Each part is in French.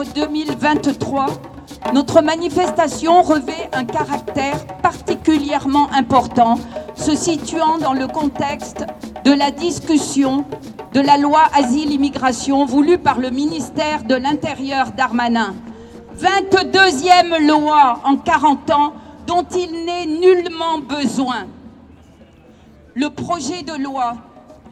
Décembre 2023, notre manifestation revêt un caractère particulièrement important, se situant dans le contexte de la discussion de la loi Asile-Immigration voulue par le ministère de l'Intérieur Darmanin. 22e loi en 40 ans dont il n'est nullement besoin. Le projet de loi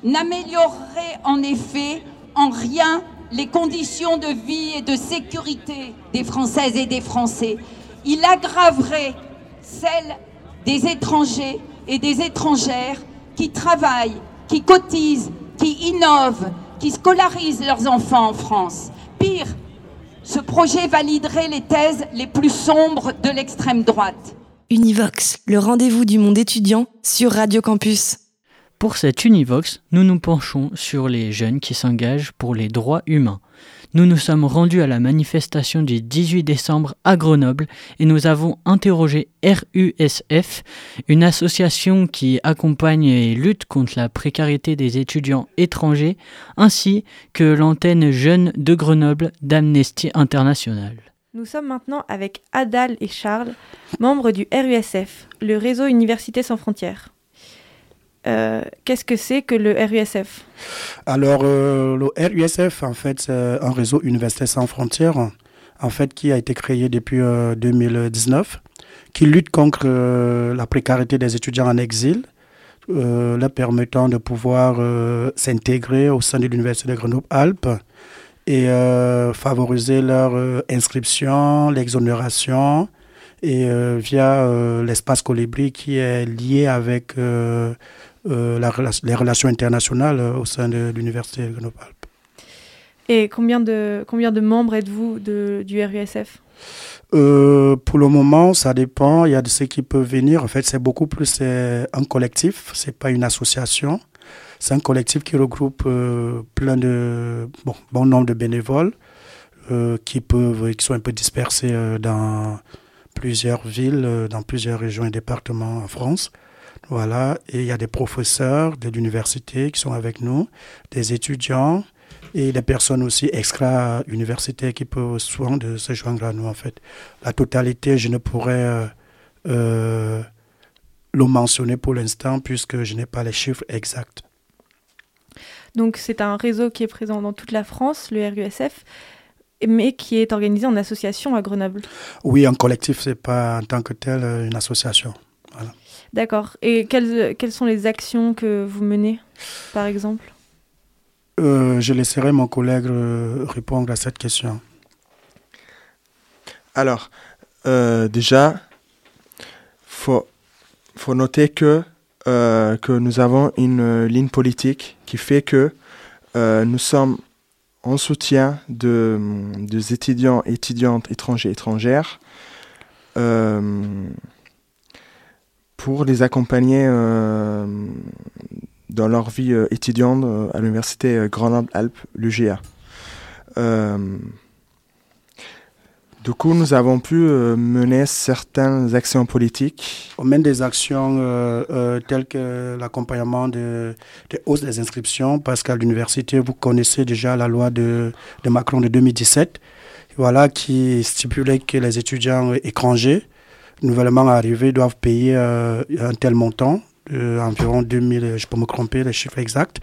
n'améliorerait en effet en rien les conditions de vie et de sécurité des Françaises et des Français. Il aggraverait celles des étrangers et des étrangères qui travaillent, qui cotisent, qui innovent, qui scolarisent leurs enfants en France. Pire, ce projet validerait les thèses les plus sombres de l'extrême droite. Univox, le rendez-vous du monde étudiant sur Radio Campus. Pour cet Univox, nous nous penchons sur les jeunes qui s'engagent pour les droits humains. Nous nous sommes rendus à la manifestation du 18 décembre à Grenoble et nous avons interrogé RUSF, une association qui accompagne et lutte contre la précarité des étudiants étrangers, ainsi que l'antenne jeune de Grenoble d'Amnesty International. Nous sommes maintenant avec Adal et Charles, membres du RUSF, le réseau Université sans frontières. Euh, Qu'est-ce que c'est que le RUSF Alors, euh, le RUSF, en fait, c'est un réseau universitaire sans frontières, en fait, qui a été créé depuis euh, 2019, qui lutte contre euh, la précarité des étudiants en exil, euh, leur permettant de pouvoir euh, s'intégrer au sein de l'Université de Grenoble-Alpes et euh, favoriser leur euh, inscription, l'exonération, et euh, via euh, l'espace Colibri qui est lié avec euh, euh, la rela- les relations internationales euh, au sein de l'Université de Grenoble-Alpes. Et combien de, combien de membres êtes-vous du RUSF Euh, pour le moment, ça dépend. Il y a de ceux qui peuvent venir. En fait, c'est beaucoup plus euh, un collectif. C'est pas une association. C'est un collectif qui regroupe euh, plein de bon, bon nombre de bénévoles euh, qui peuvent, qui sont un peu dispersés euh, dans plusieurs villes, euh, dans plusieurs régions et départements en France. Voilà. Et il y a des professeurs de l'université qui sont avec nous, des étudiants et des personnes aussi extra-universitaires qui peuvent souvent de se joindre à nous en fait. La totalité, je ne pourrais euh, euh, le mentionner pour l'instant puisque je n'ai pas les chiffres exacts. Donc c'est un réseau qui est présent dans toute la France, le RUSF, mais qui est organisé en association à Grenoble. Oui, un collectif, c'est pas en tant que tel euh, une association. D'accord. Et quelles, quelles sont les actions que vous menez, par exemple? Euh, je laisserai mon collègue euh, répondre à cette question. Alors, euh, déjà, faut, faut noter que, euh, que nous avons une euh, ligne politique qui fait que euh, nous sommes en soutien de, des étudiants, étudiantes, étrangers, étrangères, euh, pour les accompagner euh, dans leur vie euh, étudiante euh, à l'université Grenoble-Alpes, l'UGA. Du coup, nous avons pu mener certaines actions politiques. On mène des actions telles que l'accompagnement de, des hausses des inscriptions, parce qu'à l'université, vous connaissez déjà la loi de, de Macron de 2017, voilà, qui stipulait que les étudiants étrangers nouvellement arrivés doivent payer euh, un tel montant, euh, environ 2000, je peux me tromper, les chiffres exacts.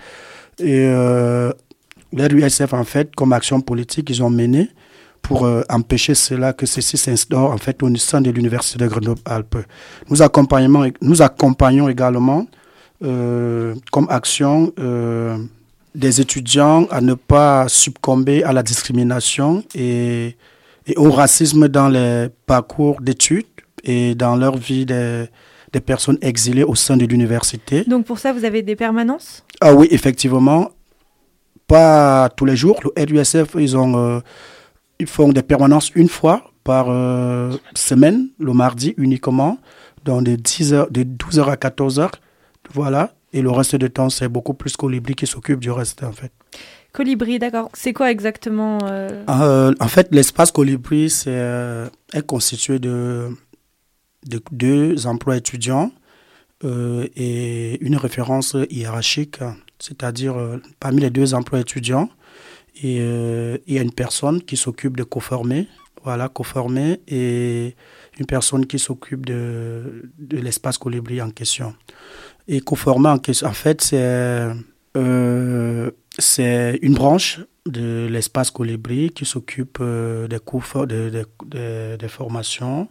Et euh, l'USF, en fait, comme action politique, ils ont mené pour euh, empêcher cela, que ceci s'instaure en fait au sein de l'Université de Grenoble-Alpes. Nous accompagnons, nous accompagnons également euh, comme action des étudiants à ne pas succomber à la discrimination et au racisme dans les parcours d'études et dans leur vie des, des personnes exilées au sein de l'université. Donc pour ça, vous avez des permanences? Ah oui, effectivement. Pas tous les jours. Le RUSF, ils, ont, euh, ils font des permanences une fois par euh, semaine, le mardi uniquement, dans de, 10 heures, de 12h à 14h. Voilà. Et le reste du temps, c'est beaucoup plus Colibri qui s'occupe du reste, en fait. Colibri, d'accord. C'est quoi exactement euh? Euh, En fait, l'espace Colibri c'est, est constitué de, de deux emplois étudiants euh, et une référence hiérarchique, c'est-à-dire euh, parmi les deux emplois étudiants, euh, il y a une personne qui s'occupe de co-former, voilà, co-former, et une personne qui s'occupe de, l'espace Colibri en question. Et co-former, en, question- en fait, c'est euh, une branche de l'espace Colibri qui s'occupe des cours, formations,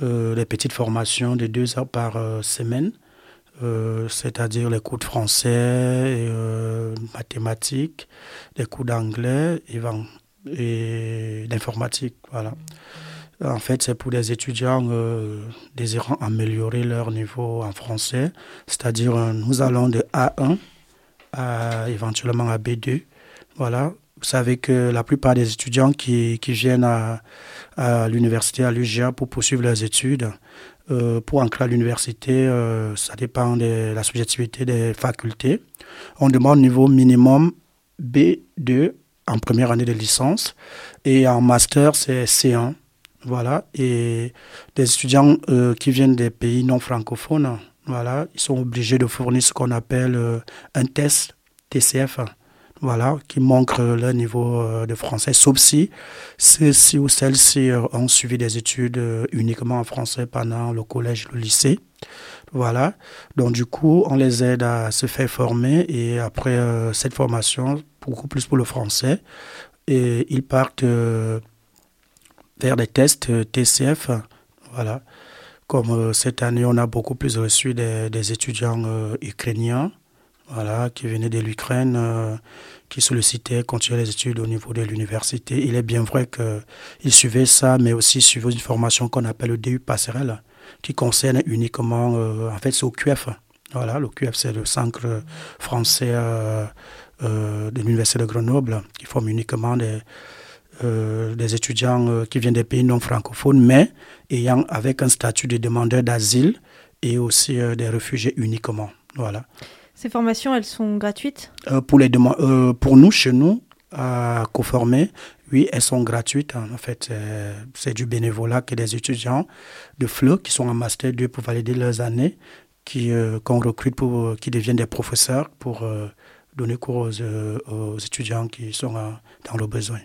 euh, des petites formations de deux heures par euh, semaine, euh, c'est-à-dire les cours de français, mathématiques, des cours d'anglais et, d'informatique. Voilà. En fait, c'est pour des étudiants désirant améliorer leur niveau en français, c'est-à-dire nous allons de A1 à éventuellement à B2. Voilà. Vous savez que la plupart des étudiants qui, qui viennent à, à l'université, à l'UGA pour poursuivre leurs études, euh, pour entrer à l'université, euh, ça dépend de la subjectivité des facultés. On demande niveau minimum B2 en première année de licence et en master, c'est C1. Voilà. Et des étudiants euh, qui viennent des pays non francophones, voilà, ils sont obligés de fournir ce qu'on appelle un test TCF, voilà, qui euh, leur niveau euh, de français, sauf si ceux-ci ou celles-ci euh, ont suivi des études euh, uniquement en français pendant le collège, le lycée. Voilà. Donc, du coup, on les aide à se faire former et après cette formation, beaucoup plus pour le français, et ils partent vers des tests TCF. Voilà. Comme cette année, on a beaucoup plus reçu des, étudiants ukrainiens voilà, qui venaient de l'Ukraine, euh, qui sollicitaient continuer les études au niveau de l'université. Il est bien vrai qu'ils suivaient ça, mais aussi suivaient une formation qu'on appelle le DU passerelle, qui concerne uniquement, euh, en fait, c'est au QF. Voilà, le QF, c'est le centre français euh, euh, de l'Université de Grenoble, qui forme uniquement des, des étudiants qui viennent des pays non francophones, mais ayant avec un statut de demandeur d'asile et aussi des réfugiés uniquement. Voilà. Ces formations, elles sont gratuites Euh, pour, les euh, pour nous, chez nous, à Coformer, oui, elles sont gratuites. hein. En fait, c'est- c'est du bénévolat que des étudiants de FLE qui sont en Master 2 pour valider leurs années, qui, euh, qu'on recrute pour, qui deviennent des professeurs pour euh, donner cours aux, euh, aux étudiants qui sont euh, dans le besoin.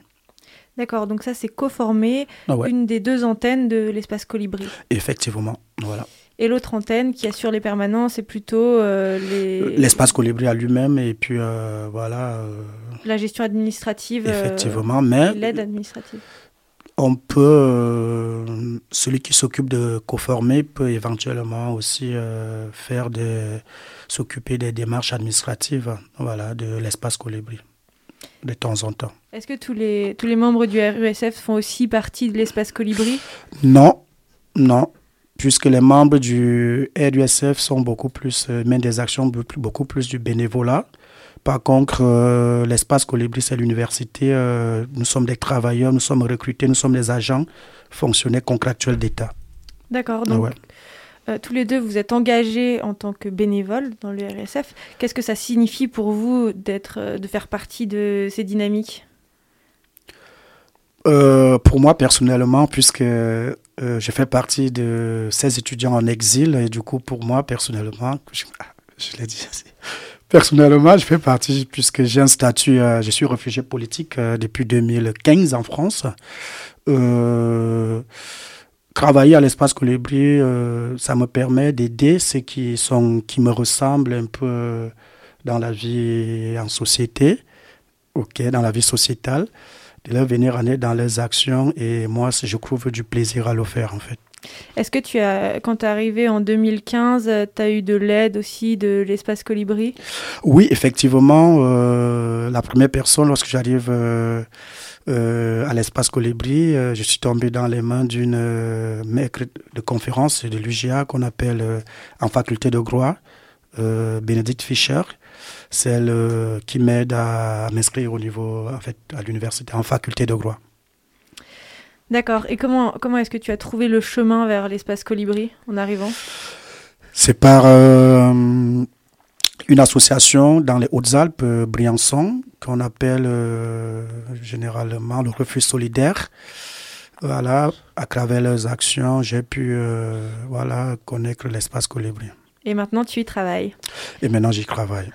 D'accord, donc ça c'est co-formé, Ah ouais. une des deux antennes de l'espace Colibri. Effectivement, voilà. Et l'autre antenne qui assure les permanences, c'est plutôt euh, les... L'espace colibri à lui-même et puis euh, voilà. euh, la gestion administrative. euh, Effectivement, mais- et L'aide administrative. on peut, euh, celui qui s'occupe de co-former peut éventuellement aussi euh, faire des, s'occuper des démarches administratives, voilà, de l'espace colibri, de temps en temps. Est-ce que tous les, tous les membres du RUSF font aussi partie de l'espace Colibri? Non, non, puisque les membres du RUSF sont beaucoup plus, euh, mènent des actions beaucoup plus du bénévolat. Par contre, euh, l'espace Colibri, c'est l'université. euh, nous sommes des travailleurs, nous sommes recrutés, nous sommes des agents fonctionnaires contractuels d'État. D'accord, donc ouais. euh, tous les deux, vous êtes engagés en tant que bénévoles dans le RSF. Qu'est-ce que ça signifie pour vous d'être, de faire partie de ces dynamiques? Pour moi, personnellement, puisque euh, je fais partie de ces étudiants en exil, et du coup, pour moi, personnellement, je, ah, l'ai dit, personnellement, je fais partie, puisque j'ai un statut, euh, je suis réfugié politique euh, depuis 2015 en France. Euh, travailler à l'espace Colibri, ça me permet d'aider ceux qui, sont, qui me ressemblent un peu dans la vie en société, ok, dans la vie sociétale de leur venir en aide dans leurs actions et moi, je trouve du plaisir à le faire en fait. Est-ce que tu as, quand tu es arrivé en 2015, tu as eu de l'aide aussi de l'espace Colibri? Oui, effectivement. Euh, la première personne, lorsque j'arrive euh, euh, à l'espace Colibri, je suis tombé dans les mains d'une maître de conférence de l'UGA qu'on appelle en faculté de droit, Bénédicte Fischer. C'est elle qui m'aide à m'inscrire au niveau, en fait, à l'université en faculté de droit. D'accord. Et comment, comment est-ce que tu as trouvé le chemin vers l'espace Colibri en arrivant? C'est par euh, une association dans les Hautes-Alpes, euh, Briançon, qu'on appelle euh, généralement le Refuge solidaire. Voilà, à travers leurs actions, j'ai pu voilà, connaître l'espace Colibri. Et maintenant, tu y travailles Et maintenant, j'y travaille.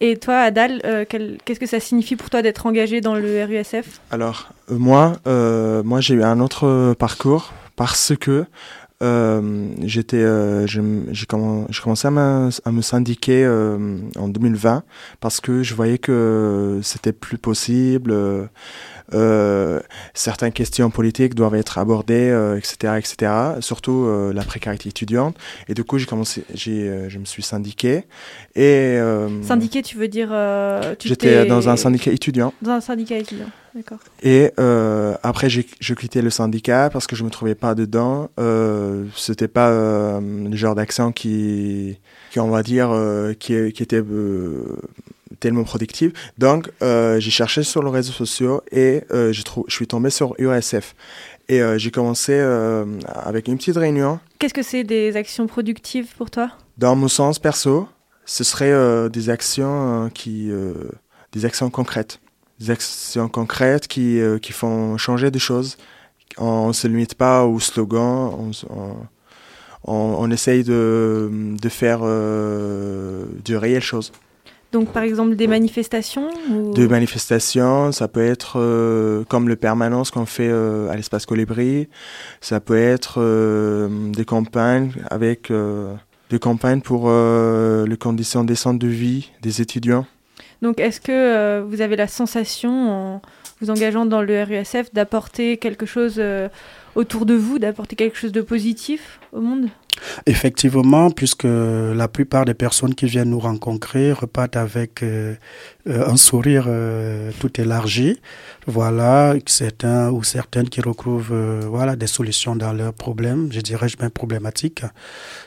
Et toi, Adal, euh, qu'est-ce que ça signifie pour toi d'être engagé dans le RUSF Alors, euh, moi, euh, moi j'ai eu un autre parcours parce que j'étais, j'ai commencé à me, à me syndiquer en 2020 parce que je voyais que c'était plus possible. Euh, certaines questions politiques doivent être abordées, etc., euh, etc. Surtout euh, la précarité étudiante. Et du coup, j'ai commencé, j'ai, je me suis syndiqué. Et syndiqué, tu veux dire J'étais dans un syndicat étudiant. Dans un syndicat étudiant. D'accord. Et après, j'ai, j'ai quitté le syndicat parce que je me trouvais pas dedans. Euh, c'était pas le genre d'action qui, qui on va dire, qui, qui était tellement productive. Donc, euh, j'ai cherché sur les réseaux sociaux et euh, je, je suis tombé sur USF. Et euh, j'ai commencé avec une petite réunion. Qu'est-ce que c'est des actions productives pour toi? Dans mon sens perso, ce serait des actions qui, des actions concrètes, des actions concrètes qui, qui font changer des choses. On ne se limite pas au slogan. On, on, essaye de, de faire de réelles choses. Donc par exemple des manifestations Des manifestations, ça peut être euh, comme le permanence qu'on fait euh, à l'espace Colibri, ça peut être euh, des campagnes avec des campagnes pour les conditions décentes de vie des étudiants. Donc est-ce que vous avez la sensation en vous engageant dans le RUSF d'apporter quelque chose autour de vous, d'apporter quelque chose de positif au monde? Effectivement, puisque la plupart des personnes qui viennent nous rencontrer repartent avec euh, euh, un sourire euh, tout élargi. Voilà, certains ou certaines qui retrouvent voilà, des solutions dans leurs problèmes, je dirais même problématiques,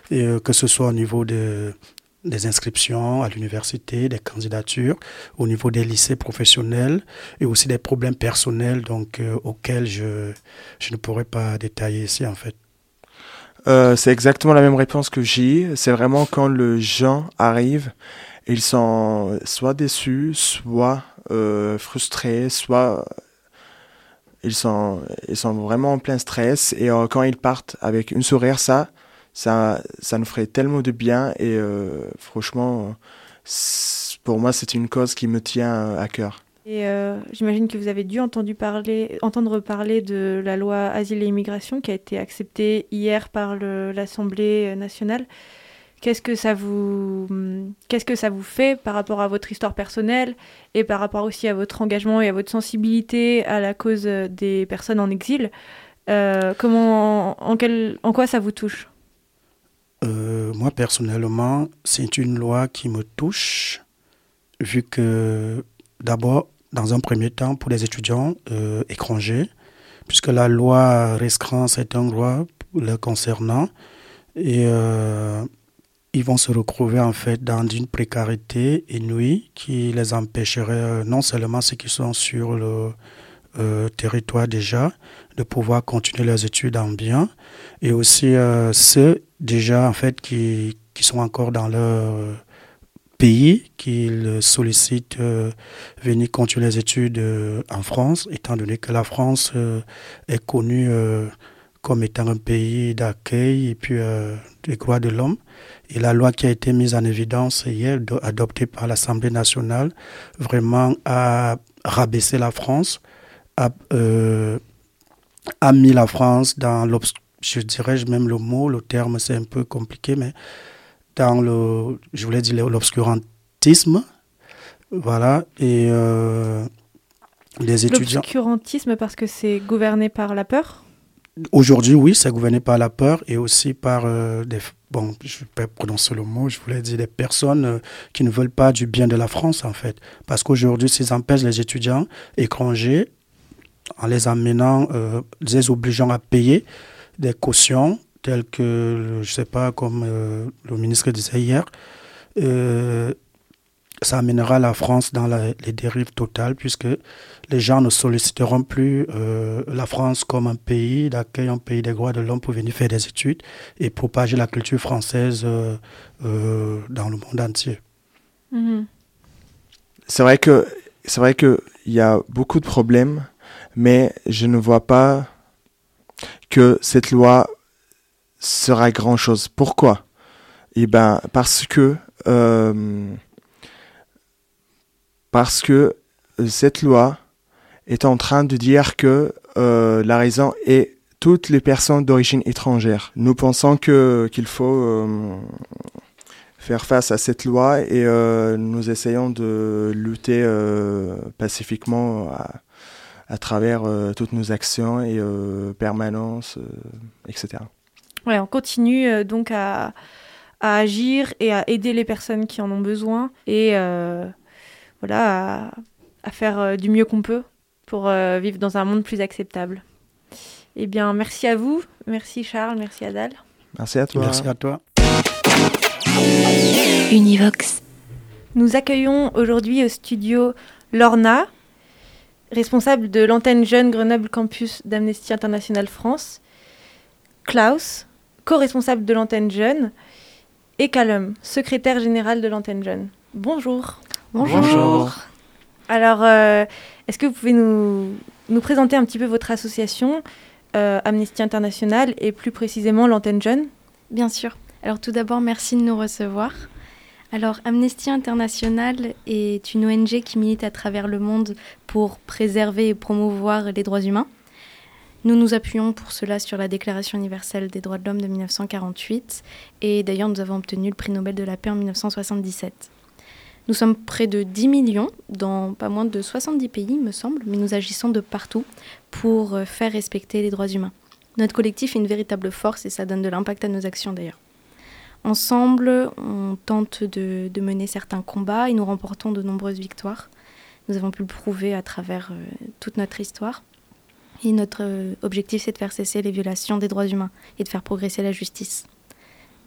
que ce soit au niveau de, des inscriptions à l'université, des candidatures, au niveau des lycées professionnels et aussi des problèmes personnels donc, auxquels je, je ne pourrais pas détailler ici en fait. Euh, c'est exactement la même réponse que j'ai. C'est vraiment quand le gens arrive, ils sont soit déçus, soit euh, frustrés, soit ils sont, ils sont vraiment en plein stress. Et euh, quand ils partent avec une sourire, ça, ça, ça nous ferait tellement de bien. Et franchement, pour moi, c'est une cause qui me tient à cœur. Et euh, j'imagine que vous avez dû entendre parler, de la loi Asile et Immigration qui a été acceptée hier par l'Assemblée nationale. Qu'est-ce que ça vous, qu'est-ce que ça vous fait par rapport à votre histoire personnelle et par rapport aussi à votre engagement et à votre sensibilité à la cause des personnes en exil? Euh, Comment, en quoi ça vous touche? Euh, Moi personnellement, c'est une loi qui me touche vu que D'abord, dans un premier temps, pour les étudiants euh, étrangers, puisque la loi restreint certains droits les concernant, et euh, ils vont se retrouver en fait dans une précarité inouïe qui les empêcherait euh, non seulement ceux qui sont sur le territoire déjà de pouvoir continuer leurs études en bien, et aussi ceux déjà en fait qui, qui sont encore dans leur pays qu'il sollicite euh, venir continuer les études euh, en France, étant donné que la France euh, est connue comme étant un pays d'accueil et puis des droits de l'homme. Et la loi qui a été mise en évidence hier, adoptée par l'Assemblée nationale, vraiment a rabaissé la France, a, a mis la France dans l'obscurité je dirais même le mot, le terme c'est un peu compliqué, mais dans le, je voulais dire l'obscurantisme, voilà, et euh, les étudiants. L'obscurantisme parce que c'est gouverné par la peur? Aujourd'hui, oui, c'est gouverné par la peur et aussi par des, bon, je ne vais pas prononcer le mot, je voulais dire des personnes qui ne veulent pas du bien de la France, en fait. Parce qu'aujourd'hui, s'ils empêchent les étudiants étrangers, en les amenant, les obligeant à payer des cautions telles que, je ne sais pas, comme le ministre disait hier, ça amènera la France dans les dérives totales puisque les gens ne solliciteront plus euh, la France comme un pays d'accueil, un pays des droits de l'homme pour venir faire des études et propager la culture française euh, euh, dans le monde entier. Mhm. C'est vrai que c'est vrai qu'il y a beaucoup de problèmes, mais je ne vois pas que cette loi sera grand chose. Pourquoi? Eh ben parce que parce que euh, cette loi est en train de dire que euh, la raison est toutes les personnes d'origine étrangère. Nous pensons que qu'il faut euh, faire face à cette loi et nous essayons de lutter pacifiquement travers toutes nos actions et permanences, etc. Ouais, on continue donc à, à, agir et à aider les personnes qui en ont besoin et voilà, à, faire euh, du mieux qu'on peut pour euh, vivre dans un monde plus acceptable. Eh bien, merci à vous. Merci Charles, merci Adal. Merci à toi. Merci à toi. Univox. Nous accueillons aujourd'hui au studio Lorna, responsable de l'antenne jeune Grenoble Campus d'Amnesty International France, Klaus, co-responsable de l'antenne jeune, et Callum, secrétaire général de l'antenne jeune. Bonjour. Bonjour. Alors, euh, est-ce que vous pouvez nous, nous, présenter un petit peu votre association, euh, Amnesty International, et plus précisément l'antenne jeune? Bien sûr. Alors tout d'abord, merci de nous recevoir. Alors, Amnesty International est une ONG qui milite à travers le monde pour préserver et promouvoir les droits humains. Nous nous appuyons pour cela sur la Déclaration universelle des droits de l'homme de 1948 et d'ailleurs nous avons obtenu le prix Nobel de la paix en 1977. Nous sommes près de 10 millions dans pas moins de 70 pays, me semble, mais nous agissons de partout pour faire respecter les droits humains. Notre collectif est une véritable force et ça donne de l'impact à nos actions d'ailleurs. Ensemble, on tente de, mener certains combats et nous remportons de nombreuses victoires. Nous avons pu le prouver à travers euh, toute notre histoire. Et notre euh, objectif, c'est de faire cesser les violations des droits humains et de faire progresser la justice.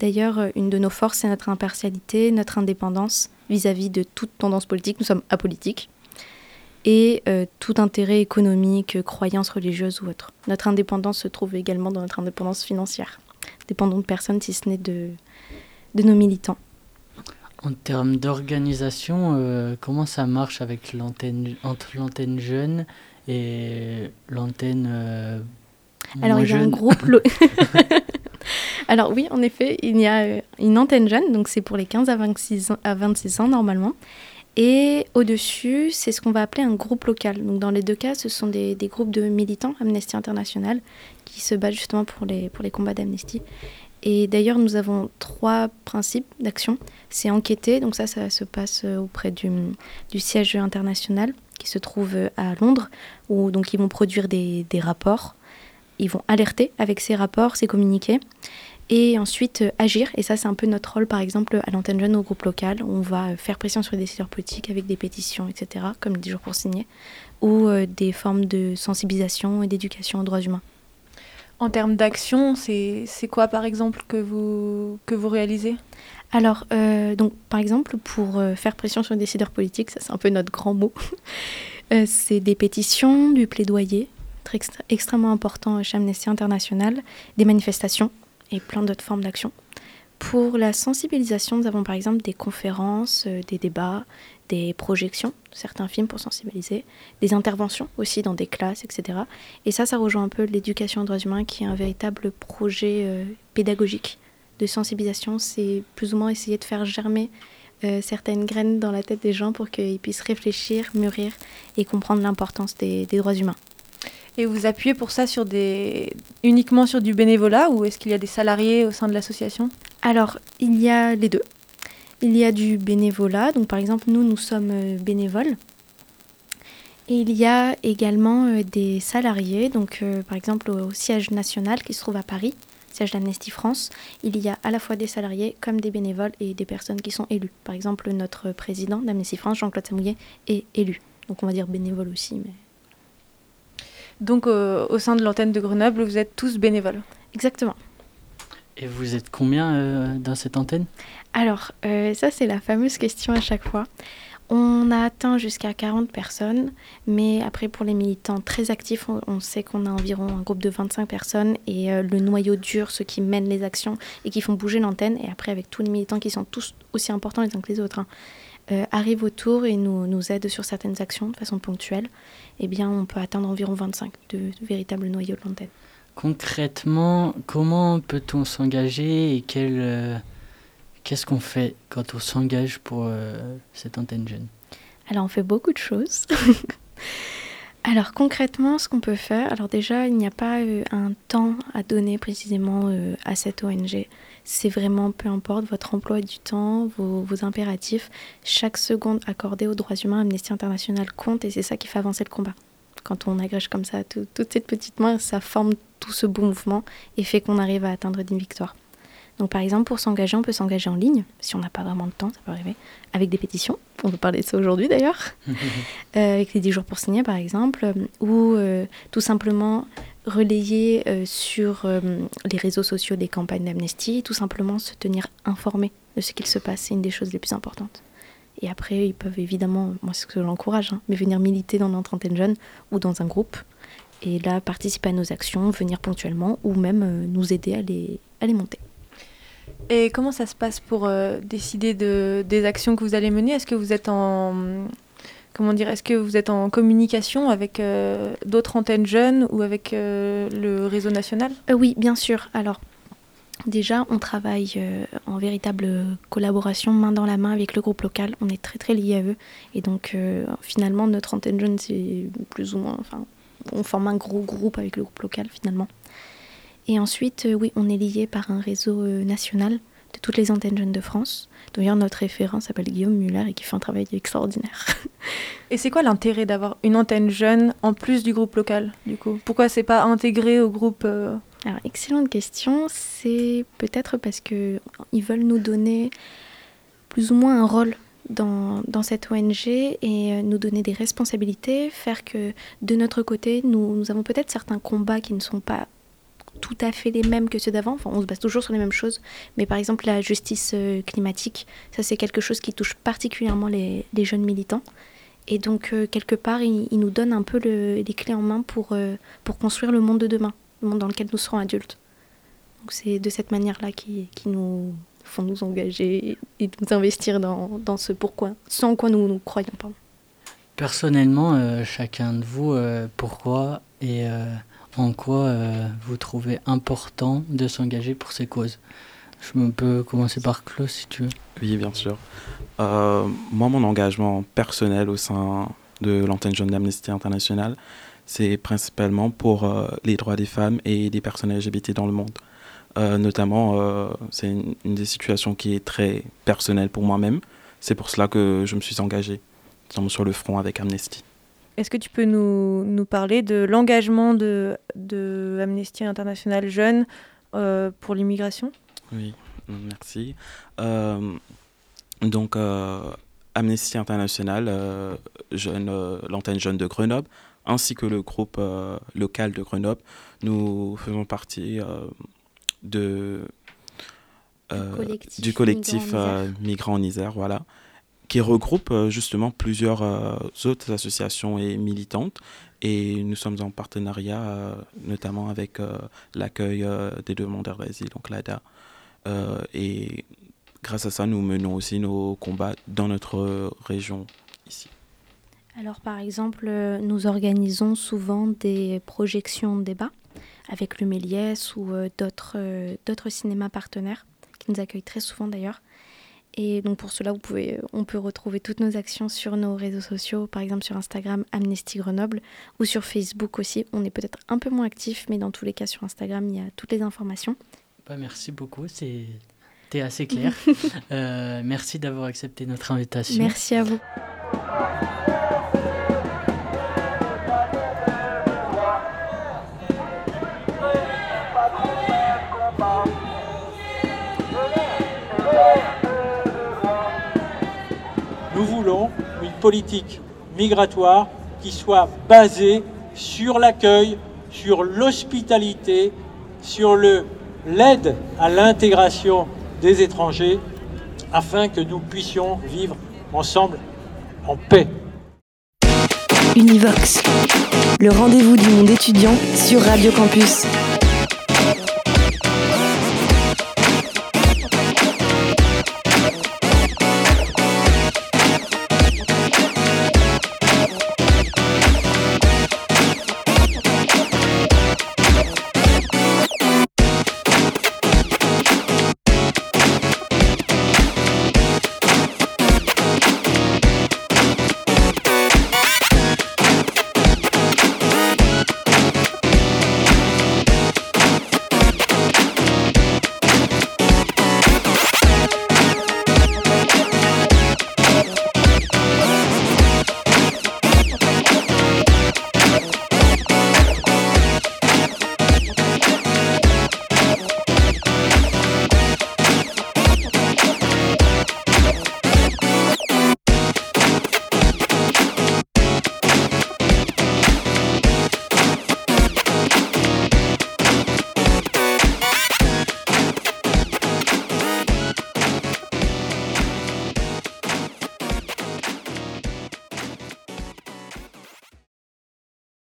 D'ailleurs, euh, une de nos forces, c'est notre impartialité, notre indépendance vis-à-vis de toute tendance politique. Nous sommes apolitiques. Et tout intérêt économique, croyance religieuse ou autre. Notre indépendance se trouve également dans notre indépendance financière. Dépendons de personne, si ce n'est de, de nos militants. En termes d'organisation, euh, comment ça marche avec l'antenne entre l'antenne jeune et l'antenne Alors il y a un groupe. Alors oui, en effet, il y a euh, une antenne jeune, donc c'est pour les 15 à 26 ans, à 26 ans normalement. Et au-dessus, c'est ce qu'on va appeler un groupe local. Donc dans les deux cas, ce sont des, groupes de militants Amnesty International qui se battent justement pour les, pour les combats d'Amnesty. Et d'ailleurs, nous avons trois principes d'action. C'est enquêter, donc ça, ça se passe euh, auprès du, siège international qui se trouve euh, à Londres, où donc ils vont produire des, des rapports ils vont alerter avec ces rapports, ces communiqués, et ensuite euh, agir. Et ça, c'est un peu notre rôle, par exemple, à l'antenne jeune au groupe local. Où on va faire pression sur les décideurs politiques avec des pétitions, etc., comme 10 jours pour signer, ou des formes de sensibilisation et d'éducation aux droits humains. En termes d'action, c'est quoi, par exemple, que vous, que vous réalisez? Alors, donc, par exemple, pour faire pression sur les décideurs politiques, ça c'est un peu notre grand mot, c'est des pétitions, du plaidoyer, extrêmement important chez Amnesty International, des manifestations et plein d'autres formes d'action. Pour la sensibilisation, nous avons par exemple des conférences, euh, des débats, des projections certains films pour sensibiliser, des interventions aussi dans des classes, etc. Et ça, ça rejoint un peu l'éducation aux droits humains qui est un véritable projet euh, pédagogique de sensibilisation. C'est plus ou moins essayer de faire germer euh, certaines graines dans la tête des gens pour qu'ils puissent réfléchir, mûrir et comprendre l'importance des droits humains. Et vous appuyez pour ça uniquement sur du bénévolat ou est-ce qu'il y a des salariés au sein de l'association? Alors, il y a les deux. Il y a du bénévolat. Donc, par exemple, nous, nous sommes euh, bénévoles. Et il y a également euh, des salariés, donc euh, par exemple au siège national qui se trouve à Paris, siège d'Amnesty France, il y a à la fois des salariés comme des bénévoles et des personnes qui sont élues. Par exemple, notre président d'Amnesty France, Jean-Claude Samouillet, est élu. Donc on va dire bénévole aussi. Mais... Donc euh, au sein de l'antenne de Grenoble, vous êtes tous bénévoles Exactement. Et vous êtes combien dans cette antenne? Alors, ça c'est la fameuse question à chaque fois. On a atteint jusqu'à 40 personnes, mais après pour les militants très actifs, on, sait qu'on a environ un groupe de 25 personnes et euh, le noyau dur, ceux qui mènent les actions et qui font bouger l'antenne, et après avec tous les militants qui sont tous aussi importants les uns que les autres, hein, euh, arrivent autour et nous, nous aident sur certaines actions de façon ponctuelle, eh bien on peut atteindre environ 25 de, véritables noyaux de l'antenne. Concrètement, comment peut-on s'engager et quel... Euh, Qu'est-ce qu'on fait quand on s'engage pour euh, cette antenne jeune? Alors on fait beaucoup de choses. alors concrètement, ce qu'on peut faire, alors déjà, il n'y a pas euh, un temps à donner précisément euh, à cette ONG. C'est vraiment peu importe votre emploi du temps, vos, impératifs. Chaque seconde accordée aux droits humains, Amnesty International compte et c'est ça qui fait avancer le combat. Quand on agrège comme ça toutes ces petites mains, ça forme tout ce beau mouvement et fait qu'on arrive à atteindre des victoires. Donc par exemple, pour s'engager, on peut s'engager en ligne, si on n'a pas vraiment de temps, ça peut arriver, avec des pétitions, on peut parler de ça aujourd'hui d'ailleurs, euh, avec les 10 jours pour signer par exemple, ou euh, tout simplement relayer euh, sur les réseaux sociaux des campagnes d'amnesty, tout simplement se tenir informé de ce qu'il se passe, c'est une des choses les plus importantes. Et après, ils peuvent évidemment, moi c'est ce que j'encourage, hein, mais venir militer dans notre antenne jeune ou dans un groupe, et là participer à nos actions, venir ponctuellement, ou même nous aider à les, à les monter. Et comment ça se passe pour euh, décider de, des actions que vous allez mener? Est-ce que vous êtes en comment dire Est-ce que vous êtes en communication avec euh, d'autres antennes jeunes ou avec euh, le réseau national? Oui, bien sûr. Alors déjà, on travaille en véritable collaboration, main dans la main avec le groupe local. On est très très liés à eux et donc finalement notre antenne jeune c'est plus ou moins, enfin, on forme un gros groupe avec le groupe local finalement. Et ensuite, euh, oui, on est lié par un réseau euh, national de toutes les antennes jeunes de France. D'ailleurs, notre référent s'appelle Guillaume Muller et qui fait un travail extraordinaire. Et c'est quoi l'intérêt d'avoir une antenne jeune en plus du groupe local, du coup? Pourquoi c'est pas intégré au groupe euh? Alors, excellente question. C'est peut-être parce que ils veulent nous donner plus ou moins un rôle dans, cette ONG et nous donner des responsabilités, faire que de notre côté, nous, avons peut-être certains combats qui ne sont pas tout à fait les mêmes que ceux d'avant. Enfin, on se base toujours sur les mêmes choses. Mais par exemple, la justice euh, climatique, ça c'est quelque chose qui touche particulièrement les, jeunes militants. Et donc, euh, quelque part, il, nous donne un peu les clés en main pour, euh, pour construire le monde de demain, le monde dans lequel nous serons adultes. Donc, c'est de cette manière-là qui, qui nous font nous engager et nous investir dans, dans ce pourquoi, sans quoi nous, nous croyons. pas. Personnellement, chacun de vous, pourquoi et en quoi euh, vous trouvez important de s'engager pour ces causes? Je peux commencer par Claude si tu veux. Oui, bien sûr. Euh, moi, mon engagement personnel au sein de l'antenne jeune d'Amnesty International, c'est principalement pour euh, les droits des femmes et des personnes LGBT dans le monde. Notamment, c'est une, une, des situations qui est très personnelle pour moi-même. C'est pour cela que je me suis engagé sur le front avec Amnesty. Est-ce que tu peux nous, nous parler de l'engagement de, de, Amnesty International Jeunes euh, pour l'immigration? Oui, merci. Euh, donc, euh, Amnesty International, jeune, l'antenne jeune de Grenoble, ainsi que le groupe local de Grenoble, nous faisons partie de, du collectif, Migrants en Isère, voilà qui regroupe euh, justement plusieurs euh, autres associations et militantes. Et nous sommes en partenariat euh, notamment avec l'accueil des demandeurs d'asile, donc l'ADA. et grâce à ça, nous menons aussi nos combats dans notre région ici. Alors par exemple, nous organisons souvent des projections de débats avec le Méliès ou d'autres d'autres cinémas partenaires qui nous accueillent très souvent d'ailleurs. Et donc pour cela, vous pouvez, on peut retrouver toutes nos actions sur nos réseaux sociaux, par exemple sur Instagram Amnesty Grenoble ou sur Facebook aussi. On est peut-être un peu moins actif, mais dans tous les cas sur Instagram, il y a toutes les informations. Bah, merci beaucoup, c'était assez clair. euh, merci d'avoir accepté notre invitation. Merci à vous. Politique migratoire qui soit basée sur l'accueil, sur l'hospitalité, sur l'aide à l'intégration des étrangers, afin que nous puissions vivre ensemble en paix. Univox, le rendez-vous du monde étudiant sur Radio Campus.